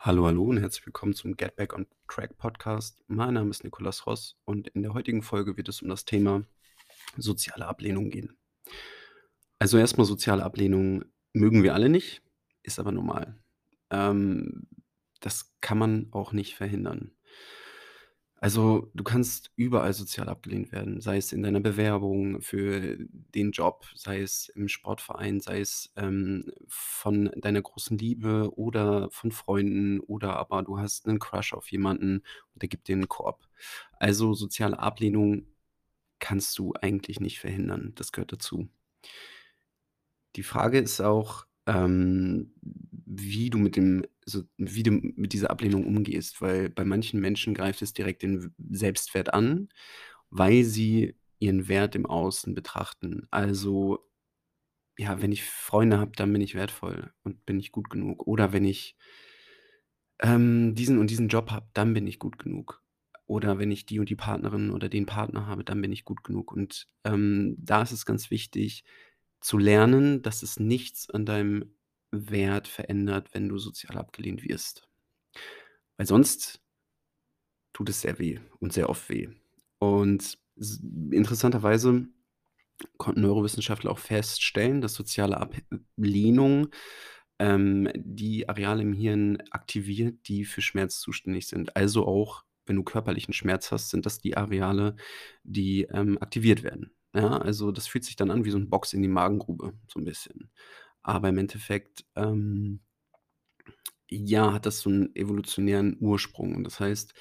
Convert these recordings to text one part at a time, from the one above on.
Hallo, hallo und herzlich willkommen zum Get Back on Track Podcast. Mein Name ist Nikolas Ross und in der heutigen Folge wird es um das Thema soziale Ablehnung gehen. Also erstmal soziale Ablehnung mögen wir alle nicht, ist aber normal. Ähm, das kann man auch nicht verhindern. Also, du kannst überall sozial abgelehnt werden, sei es in deiner Bewerbung für den Job, sei es im Sportverein, sei es, ähm, von deiner großen Liebe oder von Freunden oder aber du hast einen Crush auf jemanden und der gibt dir einen Korb. Also, soziale Ablehnung kannst du eigentlich nicht verhindern. Das gehört dazu. Die Frage ist auch, ähm, wie du mit dem so wie du mit dieser Ablehnung umgehst, weil bei manchen Menschen greift es direkt den Selbstwert an, weil sie ihren Wert im Außen betrachten. Also, ja, wenn ich Freunde habe, dann bin ich wertvoll und bin ich gut genug. Oder wenn ich, ähm, diesen und diesen Job habe, dann bin ich gut genug. Oder wenn ich die und die Partnerin oder den Partner habe, dann bin ich gut genug. Und, ähm, da ist es ganz wichtig zu lernen, dass es nichts an deinem Wert verändert, wenn du sozial abgelehnt wirst. Weil sonst tut es sehr weh und sehr oft weh. Und interessanterweise konnten Neurowissenschaftler auch feststellen, dass soziale Ablehnung, ähm, die Areale im Hirn aktiviert, die für Schmerz zuständig sind. Also auch, wenn du körperlichen Schmerz hast, sind das die Areale, die, ähm, aktiviert werden. Ja, also das fühlt sich dann an wie so 'n Box in die Magengrube, so 'n bisschen. Aber im Endeffekt, ähm, ja, hat das so 'n evolutionären Ursprung. Und das heißt,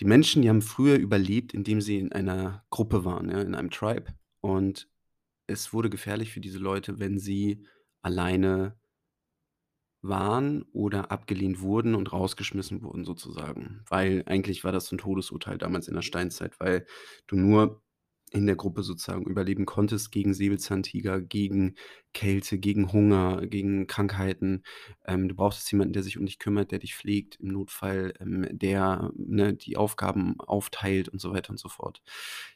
die Menschen, die haben früher überlebt, indem sie in einer Gruppe waren, ja, in einem Tribe. Und es wurde gefährlich für diese Leute, wenn sie alleine waren oder abgelehnt wurden und rausgeschmissen wurden sozusagen. Weil eigentlich war das so 'n Todesurteil damals in der Steinzeit, weil du nur in der Gruppe sozusagen überleben konntest gegen Säbelzahntiger, gegen Kälte, gegen Hunger, gegen Krankheiten. Ähm, du brauchtest jemanden, der sich um dich kümmert, der dich pflegt im Notfall, ähm, der, ne, die Aufgaben aufteilt und so weiter und so fort.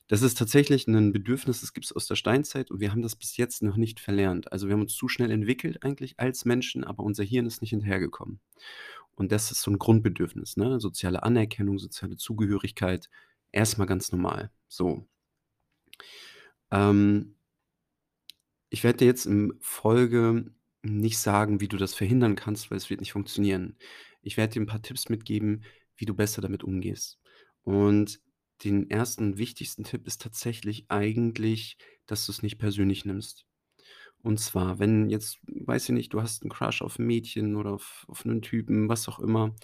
Das ist tatsächlich 'nen Bedürfnis, das gibt's aus der Steinzeit und wir haben das bis jetzt noch nicht verlernt. Also, wir haben uns zu schnell entwickelt eigentlich als Menschen, aber unser Hirn ist nicht hinterhergekommen. Und das ist so 'n Grundbedürfnis, ne? Soziale Anerkennung, soziale Zugehörigkeit, erst mal ganz normal, so. Ähm ich werde dir jetzt in Folge nicht sagen, wie du das verhindern kannst, weil es wird nicht funktionieren. Ich werde dir 'n paar Tipps mitgeben, wie du besser damit umgehst. Und den ersten wichtigsten Tipp ist tatsächlich eigentlich, dass du's nicht persönlich nimmst. Und zwar, wenn jetzt, weiß ich nicht, du hast 'n Crush auf 'n Mädchen oder auf auf 'nen Typen, was auch immer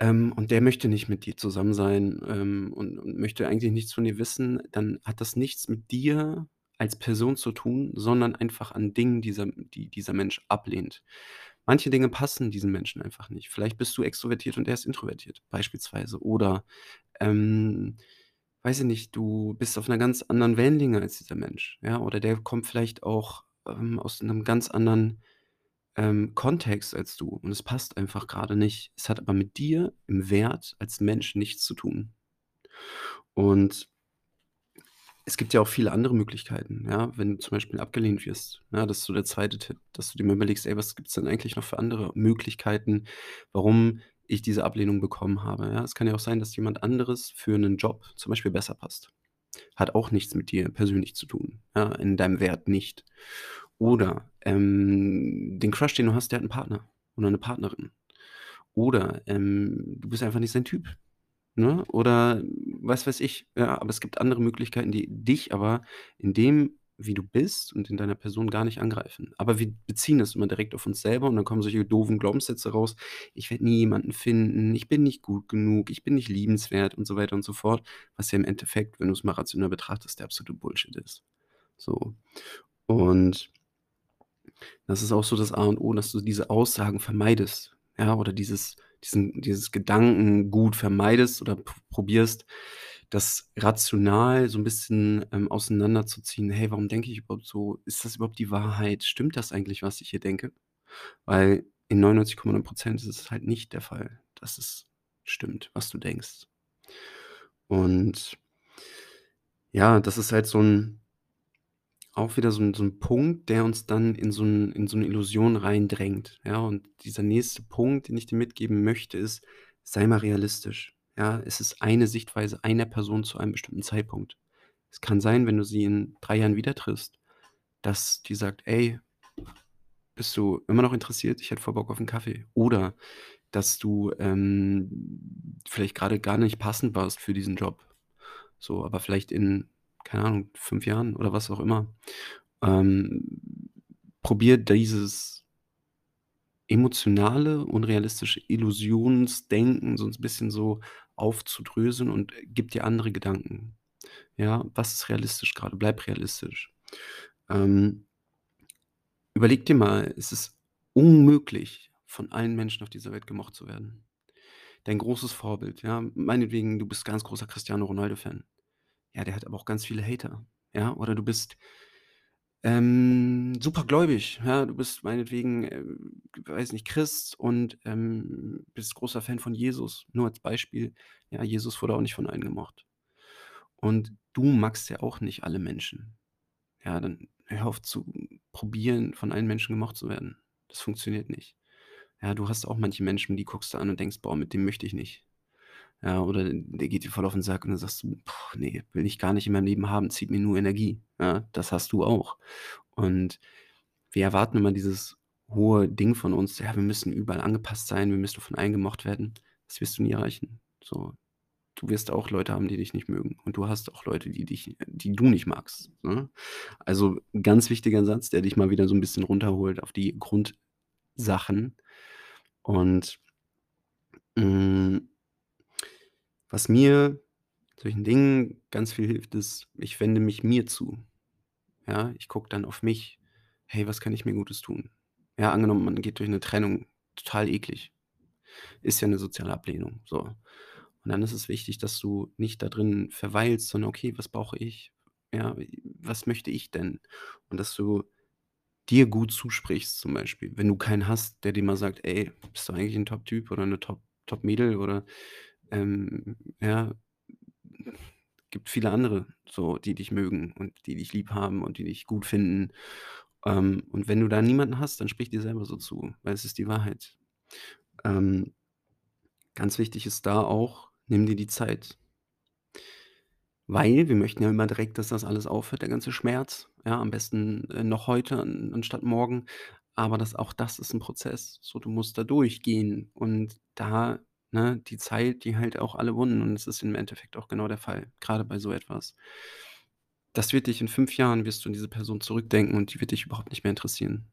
ähm, und der möchte nicht mit dir zusammen sein, ähm, und und möchte eigentlich nichts von dir wissen, dann hat das nichts mit dir als Person zu tun, sondern einfach an Dingen, dieser die dieser Mensch ablehnt. Manche Dinge passen diesem Menschen einfach nicht. Vielleicht bist du extrovertiert und er ist introvertiert beispielsweise. Oder, ähm, weiß ich nicht, du bist auf 'ner ganz anderen Wellenlänge als dieser Mensch, ja? Oder der kommt vielleicht auch, ähm, aus 'nem ganz anderen, ähm, Kontext als du und es passt einfach grade nicht. Es hat aber mit dir im Wert als Mensch nichts zu tun. Und es gibt ja auch viele andere Möglichkeiten, ja, wenn du zum Beispiel abgelehnt wirst, ja? Das ist so der 2. Tipp, dass du dir mal überlegst: „Ey, was gibt's denn eigentlich noch für andere Möglichkeiten, warum ich diese Ablehnung bekommen habe?“ Ja, es kann ja auch sein, dass jemand anderes für 'nen Job zum Beispiel besser passt. Hat auch nichts mit dir persönlich zu tun, ja, in deinem Wert nicht. Oder, ähm, den Crush, den du hast, der hat 'n Partner oder 'ne Partnerin. Oder, ähm, du bist einfach nicht sein Typ, ne? Oder was weiß ich, ja, aber es gibt andere Möglichkeiten, die dich aber in dem, wie du bist und in deiner Person gar nicht angreifen. Aber wir beziehen das immer direkt auf uns selber und dann kommen solche doofen Glaubenssätze raus: „Ich werde nie jemanden finden, ich bin nicht gut genug, ich bin nicht liebenswert“ und so weiter und so fort, was ja im Endeffekt, wenn du's mal rational betrachtest, der absolute Bullshit ist. So. Und das ist auch so das A und O, dass du diese Aussagen vermeidest, ja, oder dieses diesen dieses Gedankengut vermeidest oder probierst, das rational so 'n bisschen, ähm, auseinanderzuziehen: „Hey, warum denke ich überhaupt so? Ist das überhaupt die Wahrheit? Stimmt das eigentlich, was ich hier denke?“ Weil in 99,9 % ist es halt nicht der Fall, dass es stimmt, was du denkst. Und ja, das ist halt so 'n auch wieder so 'n so 'n Punkt, der uns dann in so 'n in so 'ne Illusion reindrängt, ja? Und dieser nächste Punkt, den ich dir mitgeben möchte, ist: Sei mal realistisch, ja? Es ist eine Sichtweise einer Person zu einem bestimmten Zeitpunkt. Es kann sein, wenn du sie in 3 Jahren wieder triffst, dass die sagt: „Ey, bist du immer noch interessiert? Ich hätte voll Bock auf 'n Kaffee.“ Oder dass du, ähm, vielleicht grade gar nicht passend warst für diesen Job. So, aber vielleicht in, keine Ahnung, 5 Jahren oder was auch immer. Ähm, probier dieses emotionale und realistische Illusionsdenken so 'n bisschen so aufzudröseln und gib dir andere Gedanken. Ja, was ist realistisch grade? Bleib realistisch. Ähm überleg dir mal, es ist unmöglich, von allen Menschen auf dieser Welt gemocht zu werden. Dein großes Vorbild, ja, meinetwegen, du bist ganz großer Cristiano Ronaldo-Fan. Ja, der hat aber auch ganz viele Hater, ja? Oder du bist ähm, supergläubig, ja? Du bist meinetwegen, ähm, weiß nicht, Christ und, ähm, bist großer Fan von Jesus, nur als Beispiel. Ja, Jesus wurde auch nicht von allen gemocht. Und du magst ja auch nicht alle Menschen. Ja, dann hör auf zu probieren, von allen Menschen gemocht zu werden. Das funktioniert nicht. Ja, du hast auch manche Menschen, die guckst du an und denkst: „Boah, mit dem möchte ich nicht.“ Ja, oder der geht dir voll auf 'n Sack und dann sagst du: „Ne, will ich gar nicht in meinem Leben haben, zieht mir nur Energie.“ Ja, das hast du auch. Und wir erwarten immer dieses hohe Ding von uns: „Ja, wir müssen überall angepasst sein, wir müssen von allen gemocht werden.“ Das wirst du nie erreichen. So, du wirst auch Leute haben, die dich nicht mögen und du hast auch Leute, die dich die du nicht magst, ne? Also, ganz wichtiger Satz, der dich mal wieder so 'n bisschen runterholt auf die Grundsachen. Und hm was mir solchen Dingen ganz viel hilft, ist, ich wende mich mir zu. Ja, ich gucke dann auf mich: „Hey, was kann ich mir Gutes tun?“ Ja, angenommen, man geht durch 'ne Trennung, total eklig. Ist ja 'ne soziale Ablehnung, so. Und dann ist es wichtig, dass du nicht da drin verweilst, sondern: „Okay, was brauche ich? Ja, was möchte ich denn?“ Und dass du dir gut zusprichst zum Beispiel. Wenn du keinen hast, der dir mal sagt: „Ey, bist du eigentlich 'n Top-Typ oder 'ne Top Top-Mädel“ oder, ähm, ja gibt viele andere so, die dich mögen und die dich lieb haben und die dich gut finden. Ähm, und wenn du da niemanden hast, dann sprich dir selber so zu, weil es ist die Wahrheit. Ähm ganz wichtig ist da auch, nimm dir die Zeit. Weil wir möchten ja immer direkt, dass das alles aufhört, der ganze Schmerz, ja, am besten, äh, noch heute an anstatt morgen. Aber das auch das ist 'n Prozess. So, du musst da durchgehen und da ne, die Zeit, die heilt auch alle Wunden und es ist im Endeffekt auch genau der Fall, grade bei so etwas. Das wird dich in 5 Jahren wirst du an diese Person zurückdenken und die wird dich überhaupt nicht mehr interessieren.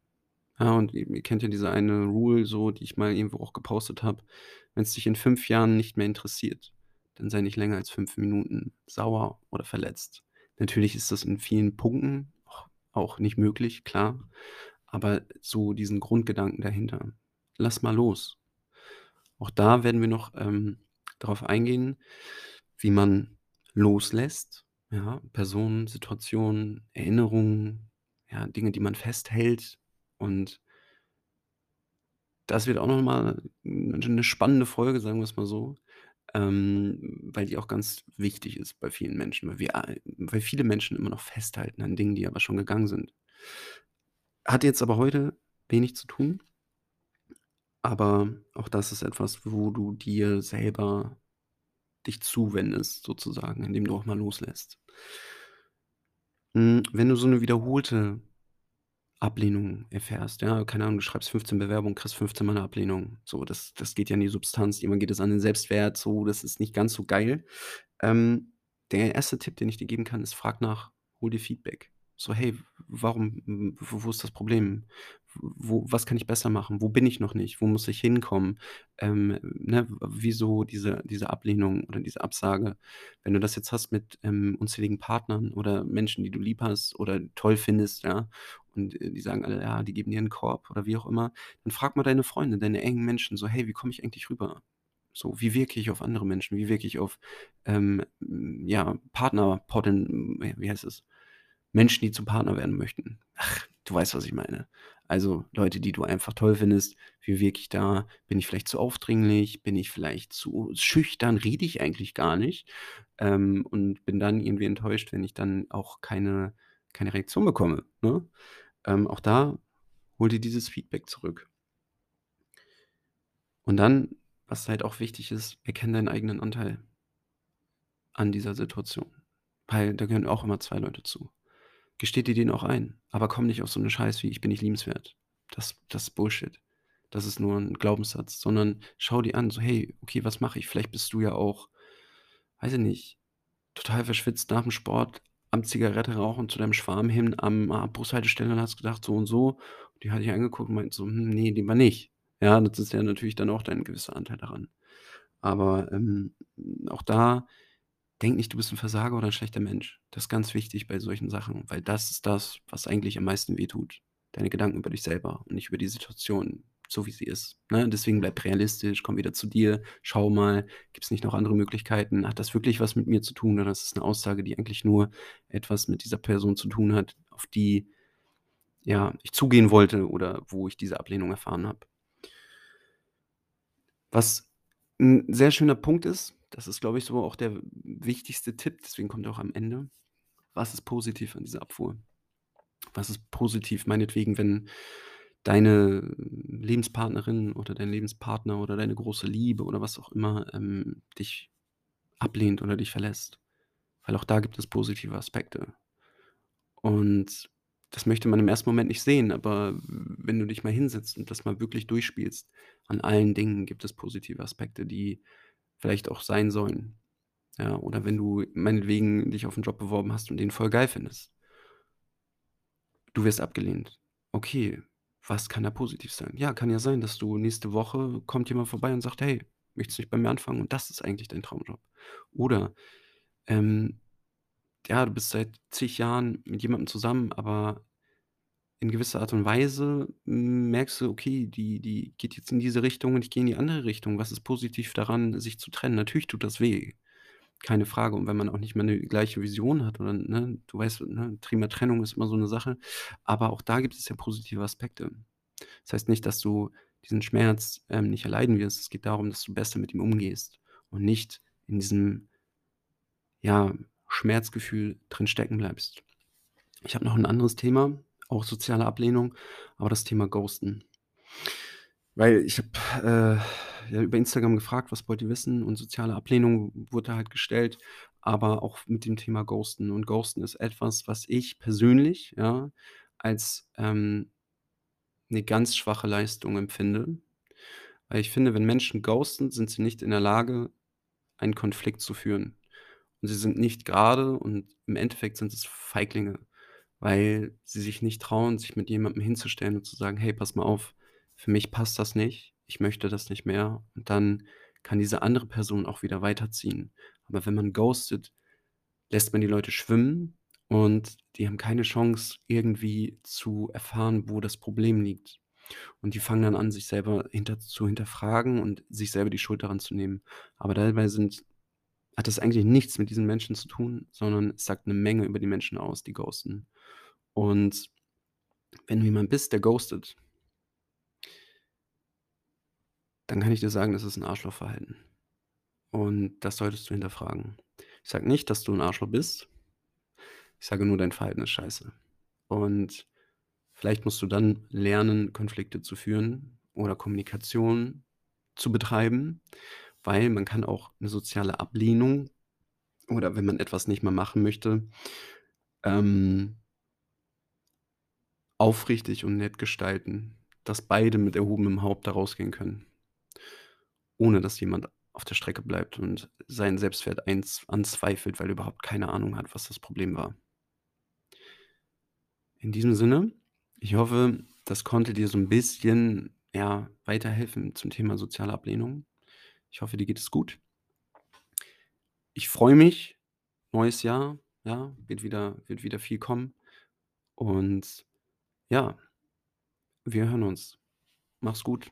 Ja, und ihr kennt ja diese eine Rule so, die ich mal irgendwo auch gepostet habe: „Wenn's dich in 5 Jahren nicht mehr interessiert, dann sei nicht länger als 5 Minuten sauer oder verletzt.“ Natürlich ist das in vielen Punkten auch nicht möglich, klar, aber so diesen Grundgedanken dahinter. Lass mal los. Auch da werden wir noch, ähm, drauf eingehen, wie man loslässt, ja? Personen, Situationen, Erinnerungen, ja, Dinge, die man festhält und das wird auch noch mal 'n 'ne spannende Folge, sagen wir's mal so, ähm, weil die auch ganz wichtig ist bei vielen Menschen, weil wir weil viele Menschen immer noch festhalten an Dingen, die aber schon gegangen sind. Hat jetzt aber heute wenig zu tun aber auch das ist etwas, wo du dir selber dich zuwendest sozusagen, indem du auch mal loslässt. Hm, wenn du so 'ne wiederholte Ablehnung erfährst, ja, keine Ahnung, du schreibst 15 Bewerbungen, kriegst 15 Mal 'ne Ablehnung. So, das das geht ja in die Substanz. Irgendwann geht es an den Selbstwert so, das ist nicht ganz so geil. Ähm, der erste Tipp, den ich dir geben kann, ist, frag nach, hol dir Feedback. So: „Hey, warum wo ist das Problem? Wo was kann ich besser machen? Wo bin ich noch nicht? Wo muss ich hinkommen? Ähm, ne, wieso diese diese Ablehnung oder diese Absage?“ Wenn du das jetzt hast mit, ähm, unzähligen Partnern oder Menschen, die du lieb hast oder toll findest, ja, und, äh, die sagen alle: „Ja, die geben dir 'n Korb“ oder wie auch immer, dann frag mal deine Freunde, deine engen Menschen so: „Hey, wie komme ich eigentlich rüber? So, wie wirke ich auf andere Menschen? Wie wirke ich auf, ähm, hm, ja, Partner wie heißt es? Menschen, die zum Partner werden möchten.“ Ach, du weißt, was ich meine. Also, Leute, die du einfach toll findest. Wie wirke ich da? Bin ich vielleicht zu aufdringlich? Bin ich vielleicht zu schüchtern? Rede ich eigentlich gar nicht? Ähm, und bin dann irgendwie enttäuscht, wenn ich dann auch keine keine Reaktion bekomme, ne? Ähm, auch da hol dir dieses Feedback zurück. Und dann, was halt auch wichtig ist, erkenne deinen eigenen Anteil an dieser Situation, weil da gehören auch immer 2 Leute zu. Gesteh dir den auch ein, aber komm nicht auf so 'ne Scheiß wie: „Ich bin nicht liebenswert.“ Das das ist Bullshit. Das ist nur 'n Glaubenssatz, sondern schau dir an, so: „Hey, okay, was mache ich?“ Vielleicht bist du ja auch, weiß ich nicht, total verschwitzt nach'm Sport am Zigarette rauchen zu deinem Schwarm hin am Bushaltestelle und hast gedacht: „So und so.“ Die hat dich angeguckt und meint so: „Hm, ne, lieber nicht.“ Ja, das ist ja natürlich dann auch dein gewisser Anteil daran. Aber, ähm, auch da denk nicht, du bist 'n Versager oder 'n schlechter Mensch. Das ist ganz wichtig bei solchen Sachen, weil das ist das, was eigentlich am meisten wehtut. Deine Gedanken über dich selber und nicht über die Situation, so wie sie ist, ne? Deswegen bleib realistisch, komm wieder zu dir, schau mal, gibt's nicht noch andere Möglichkeiten? Hat das wirklich was mit mir zu tun oder ist es 'ne Aussage, die eigentlich nur etwas mit dieser Person zu tun hat, auf die, ja, ich zugehen wollte oder wo ich diese Ablehnung erfahren habe? Was 'n sehr schöner Punkt ist, das ist, glaube ich, so auch der wichtigste Tipp, deswegen kommt er auch am Ende. Was ist positiv an dieser Abfuhr? Was ist positiv meinetwegen, wenn deine Lebenspartnerin oder dein Lebenspartner oder deine große Liebe oder was auch immer, ähm, dich ablehnt oder dich verlässt? Weil auch da gibt es positive Aspekte. Und das möchte man im ersten Moment nicht sehen, aber wenn du dich mal hinsetzt und das mal wirklich durchspielst, an allen Dingen gibt es positive Aspekte, die vielleicht auch sein sollen. Ja, oder wenn du meinetwegen dich auf 'n Job beworben hast und den voll geil findest. Du wirst abgelehnt. Okay, was kann da positiv sein? Ja, kann ja sein, dass du nächste Woche kommt jemand vorbei und sagt: „Hey, möchtest du nicht bei mir anfangen?“ Und das ist eigentlich dein Traumjob. Oder, ähm, ja, du bist seit zig Jahren mit jemandem zusammen, aber in gewisser Art und Weise merkst du: „Okay, die die geht jetzt in diese Richtung und ich gehe in die andere Richtung.“ Was ist positiv daran, sich zu trennen? Natürlich tut das weh, keine Frage. Und wenn man auch nicht mehr 'ne gleiche Vision hat oder ne, du weißt, ne, Thema Trennung ist immer so 'ne Sache, aber auch da gibt es ja positive Aspekte. Das heißt nicht, dass du diesen Schmerz, ähm, nicht erleiden wirst. Es geht darum, dass du besser mit ihm umgehst und nicht in diesem ja, Schmerzgefühl drin stecken bleibst. Ich habe noch 'n anderes Thema, auch soziale Ablehnung, aber das Thema Ghosten. Weil ich habe, äh, ja, über Instagram gefragt: „Was wollt ihr wissen?“ Und soziale Ablehnung wurde halt gestellt, aber auch mit dem Thema Ghosten. Und Ghosten ist etwas, was ich persönlich, ja, als, ähm, 'ne ganz schwache Leistung empfinde. Weil ich finde, wenn Menschen ghosten, sind sie nicht in der Lage, einen Konflikt zu führen. Und sie sind nicht grade und im Endeffekt sind es Feiglinge, weil sie sich nicht trauen, sich mit jemandem hinzustellen und zu sagen: „Hey, pass mal auf, für mich passt das nicht. Ich möchte das nicht mehr.“ Und dann kann diese andere Person auch wieder weiterziehen. Aber wenn man ghostet, lässt man die Leute schwimmen und die haben keine Chance, irgendwie zu erfahren, wo das Problem liegt. Und die fangen dann an, sich selber hinter zu hinterfragen und sich selber die Schuld daran zu nehmen. Aber dabei sind hat das eigentlich nichts mit diesen Menschen zu tun, sondern es sagt 'ne Menge über die Menschen aus, die ghosten. Und wenn du jemand bist, der ghostet dann kann ich dir sagen, das ist 'n Arschlochverhalten. Und das solltest du hinterfragen. Ich sage nicht, dass du 'n Arschloch bist. Ich sage nur, dein Verhalten ist scheiße. Und vielleicht musst du dann lernen, Konflikte zu führen oder Kommunikation zu betreiben, weil man kann auch 'ne soziale Ablehnung oder wenn man etwas nicht mehr machen möchte, ähm aufrichtig und nett gestalten, dass beide mit erhobenem Haupt da rausgehen können. Ohne dass jemand auf der Strecke bleibt und seinen Selbstwert eins anzweifelt, weil er überhaupt keine Ahnung hat, was das Problem war. In diesem Sinne, ich hoffe, das konnte dir so 'n bisschen, ja, weiterhelfen zum Thema soziale Ablehnung. Ich hoffe, dir geht es gut. Ich freue mich, neues Jahr, ja, wird wieder wird wieder viel kommen. Und ja, wir hören uns. Mach's gut.